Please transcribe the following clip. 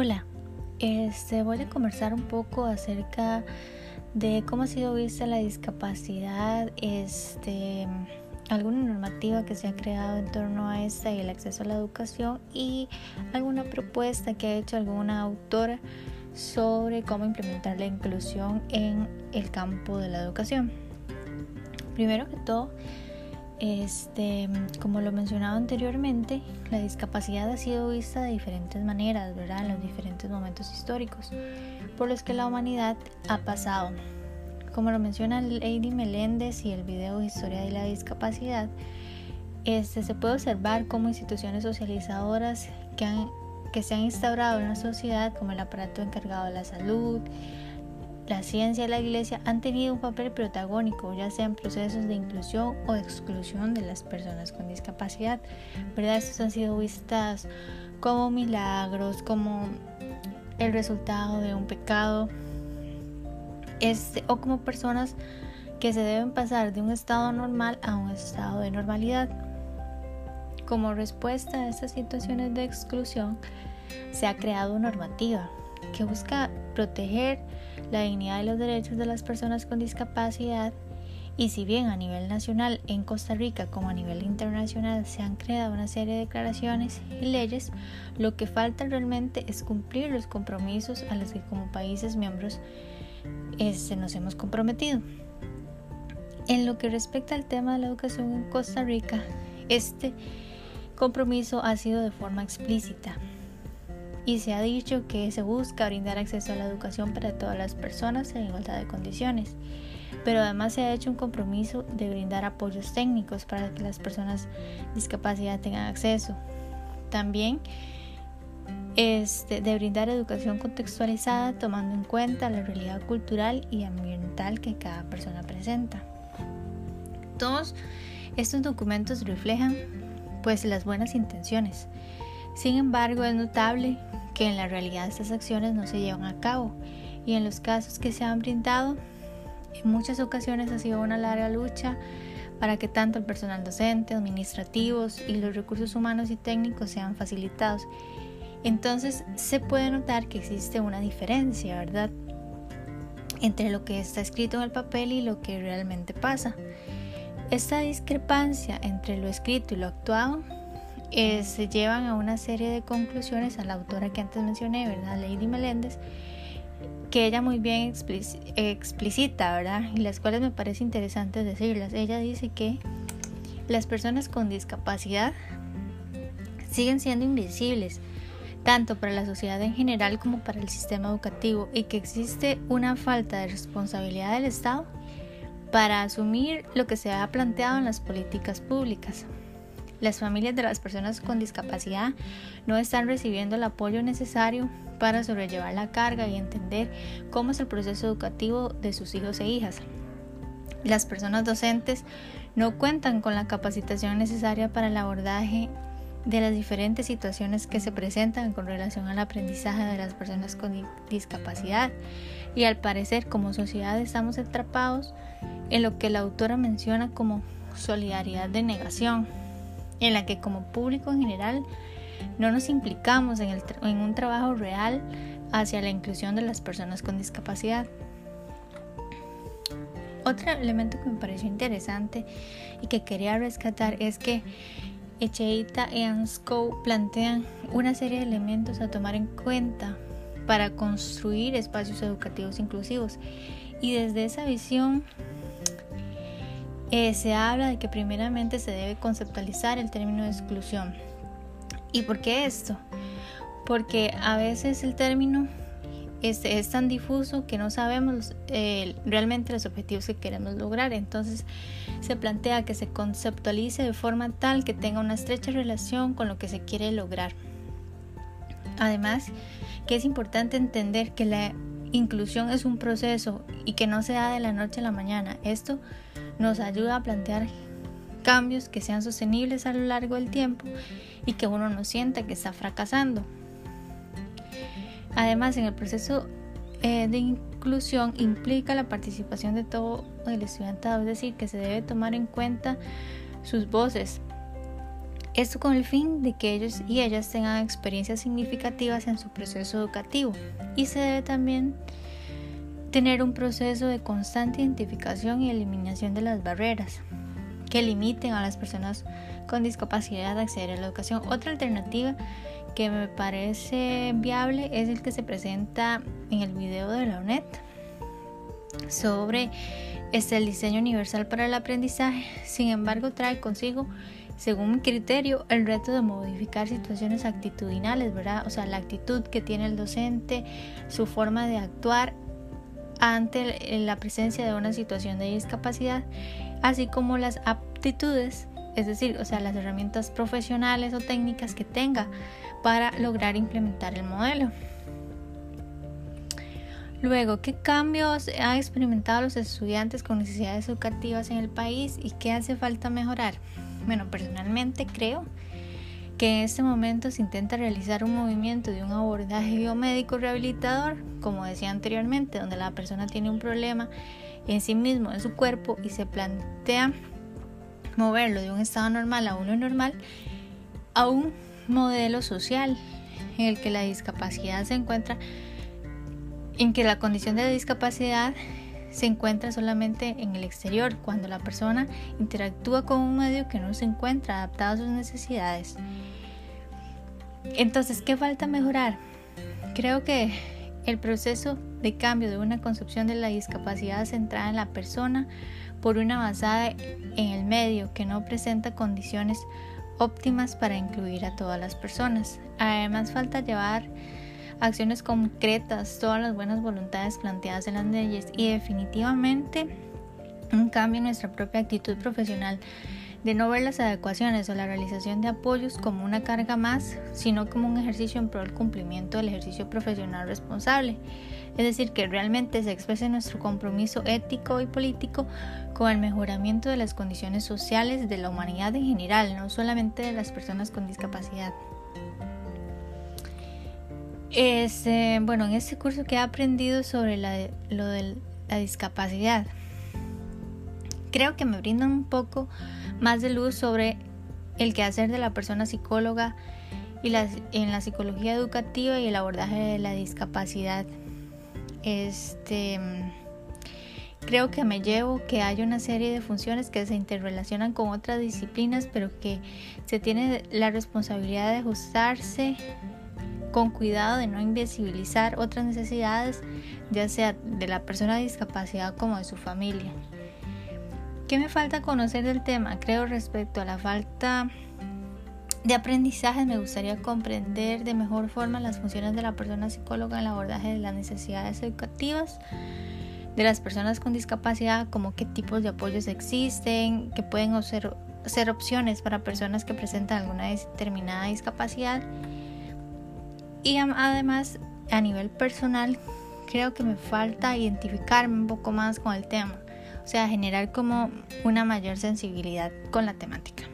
Hola, este, voy a conversar un poco acerca de cómo ha sido vista la discapacidad, este, alguna normativa que se ha creado en torno a esta y el acceso a la educación y alguna propuesta que ha hecho alguna autora sobre cómo implementar la inclusión en el campo de la educación. Primero que todo, este, como lo mencionaba anteriormente, la discapacidad ha sido vista de diferentes maneras, ¿verdad? En los diferentes momentos históricos por los que la humanidad ha pasado. Como lo menciona Lady Meléndez y el video Historia de la Discapacidad, este, se puede observar cómo instituciones socializadoras que, que se han instaurado en la sociedad, como el aparato encargado de la salud, la ciencia y la iglesia han tenido un papel protagónico, ya sea en procesos de inclusión o exclusión de las personas con discapacidad. ¿verdad? Estos han sido vistas como milagros, como el resultado de un pecado, este, o como personas que se deben pasar de un estado normal a un estado de normalidad. Como respuesta a estas situaciones de exclusión, se ha creado normativa que busca proteger la dignidad y los derechos de las personas con discapacidad y si bien a nivel nacional en Costa Rica como a nivel internacional se han creado una serie de declaraciones y leyes, lo que falta realmente es cumplir los compromisos a los que como países miembros este, nos hemos comprometido. En lo que respecta al tema de la educación en Costa Rica, este compromiso ha sido de forma explícita y se ha dicho que se busca brindar acceso a la educación para todas las personas en igualdad de condiciones. Pero además se ha hecho un compromiso de brindar apoyos técnicos para que las personas discapacidad tengan acceso. También este, de brindar educación contextualizada tomando en cuenta la realidad cultural y ambiental que cada persona presenta. Todos estos documentos reflejan pues las buenas intenciones. Sin embargo, es notable que en la realidad estas acciones no se llevan a cabo y en los casos que se han brindado, en muchas ocasiones ha sido una larga lucha para que tanto el personal docente, administrativos y los recursos humanos y técnicos sean facilitados. Entonces se puede notar que existe una diferencia, ¿verdad? Entre lo que está escrito en el papel y lo que realmente pasa. Esta discrepancia entre lo escrito y lo actuado eh, se llevan a una serie de conclusiones a la autora que antes mencioné, ¿verdad? Lady Meléndez, que ella muy bien explicita, ¿verdad? Y las cuales me parece interesante decirlas. Ella dice que las personas con discapacidad siguen siendo invisibles, tanto para la sociedad en general como para el sistema educativo, y que existe una falta de responsabilidad del Estado para asumir lo que se ha planteado en las políticas públicas. Las familias de las personas con discapacidad no están recibiendo el apoyo necesario para sobrellevar la carga y entender cómo es el proceso educativo de sus hijos e hijas. Las personas docentes no cuentan con la capacitación necesaria para el abordaje de las diferentes situaciones que se presentan con relación al aprendizaje de las personas con discapacidad y al parecer como sociedad estamos atrapados en lo que la autora menciona como solidaridad de negación en la que como público en general no nos implicamos en, un trabajo real hacia la inclusión de las personas con discapacidad. Otro elemento que me pareció interesante y que quería rescatar es que Echeita y Anscow plantean una serie de elementos a tomar en cuenta para construir espacios educativos inclusivos. Y desde esa visión eh, se habla de que primeramente se debe conceptualizar el término de exclusión. ¿Y por qué esto? Porque a veces el término es, es tan difuso que no sabemos eh, realmente los objetivos que queremos lograr. Entonces se plantea que se conceptualice de forma tal que tenga una estrecha relación con lo que se quiere lograr. Además, que es importante entender que la inclusión es un proceso y que no se da de la noche a la mañana. Esto nos ayuda a plantear cambios que sean sostenibles a lo largo del tiempo y que uno no sienta que está fracasando. Además, en el proceso eh, de inclusión implica la participación de todo el estudiantado, es decir, que se debe tomar en cuenta sus voces. Esto con el fin de que ellos y ellas tengan experiencias significativas en su proceso educativo. Y se debe también tener un proceso de constante identificación y eliminación de las barreras que limiten a las personas con discapacidad a acceder a la educación. Otra alternativa que me parece viable es el que se presenta en el video de la UNED sobre este, el diseño universal para el aprendizaje. Sin embargo, trae consigo, según mi criterio, el reto de modificar situaciones actitudinales, ¿verdad? O sea, la actitud que tiene el docente, su forma de actuar ante la presencia de una situación de discapacidad, así como las aptitudes, es decir, o sea, las herramientas profesionales o técnicas que tenga para lograr implementar el modelo. Luego, ¿qué cambios han experimentado los estudiantes con necesidades educativas en el país y qué hace falta mejorar? Bueno, personalmente creo en este momento se intenta realizar un movimiento de un abordaje biomédico rehabilitador, como decía anteriormente, donde la persona tiene un problema en sí mismo, en su cuerpo, y se plantea moverlo de un estado normal a uno normal, a un modelo social en el que la discapacidad se encuentra, en que la condición de discapacidad se encuentra solamente en el exterior, cuando la persona interactúa con un medio que no se encuentra adaptado a sus necesidades. Entonces, ¿qué falta mejorar? Creo que el proceso de cambio de una concepción de la discapacidad centrada en la persona por una basada en el medio que no presenta condiciones óptimas para incluir a todas las personas. Además, falta llevar acciones concretas, todas las buenas voluntades planteadas en las leyes y definitivamente un cambio en nuestra propia actitud profesional de no ver las adecuaciones o la realización de apoyos como una carga más, sino como un ejercicio en pro del cumplimiento del ejercicio profesional responsable. Es decir, que realmente se exprese nuestro compromiso ético y político con el mejoramiento de las condiciones sociales de la humanidad en general, no solamente de las personas con discapacidad. Este, bueno, en este curso que he aprendido sobre lo de la discapacidad, creo que me brindan un poco más de luz sobre el quehacer de la persona psicóloga y en la psicología educativa y el abordaje de la discapacidad. Este creo que me llevo que hay una serie de funciones que se interrelacionan con otras disciplinas, pero que se tiene la responsabilidad de ajustarse con cuidado de no invisibilizar otras necesidades, ya sea de la persona de discapacidad como de su familia. ¿Qué me falta conocer del tema? Creo respecto a la falta de aprendizaje me gustaría comprender de mejor forma las funciones de la persona psicóloga en el abordaje de las necesidades educativas de las personas con discapacidad, como qué tipos de apoyos existen, que pueden ser, opciones para personas que presentan alguna determinada discapacidad. Y además, a nivel personal, creo que me falta identificarme un poco más con el tema sea, generar como una mayor sensibilidad con la temática.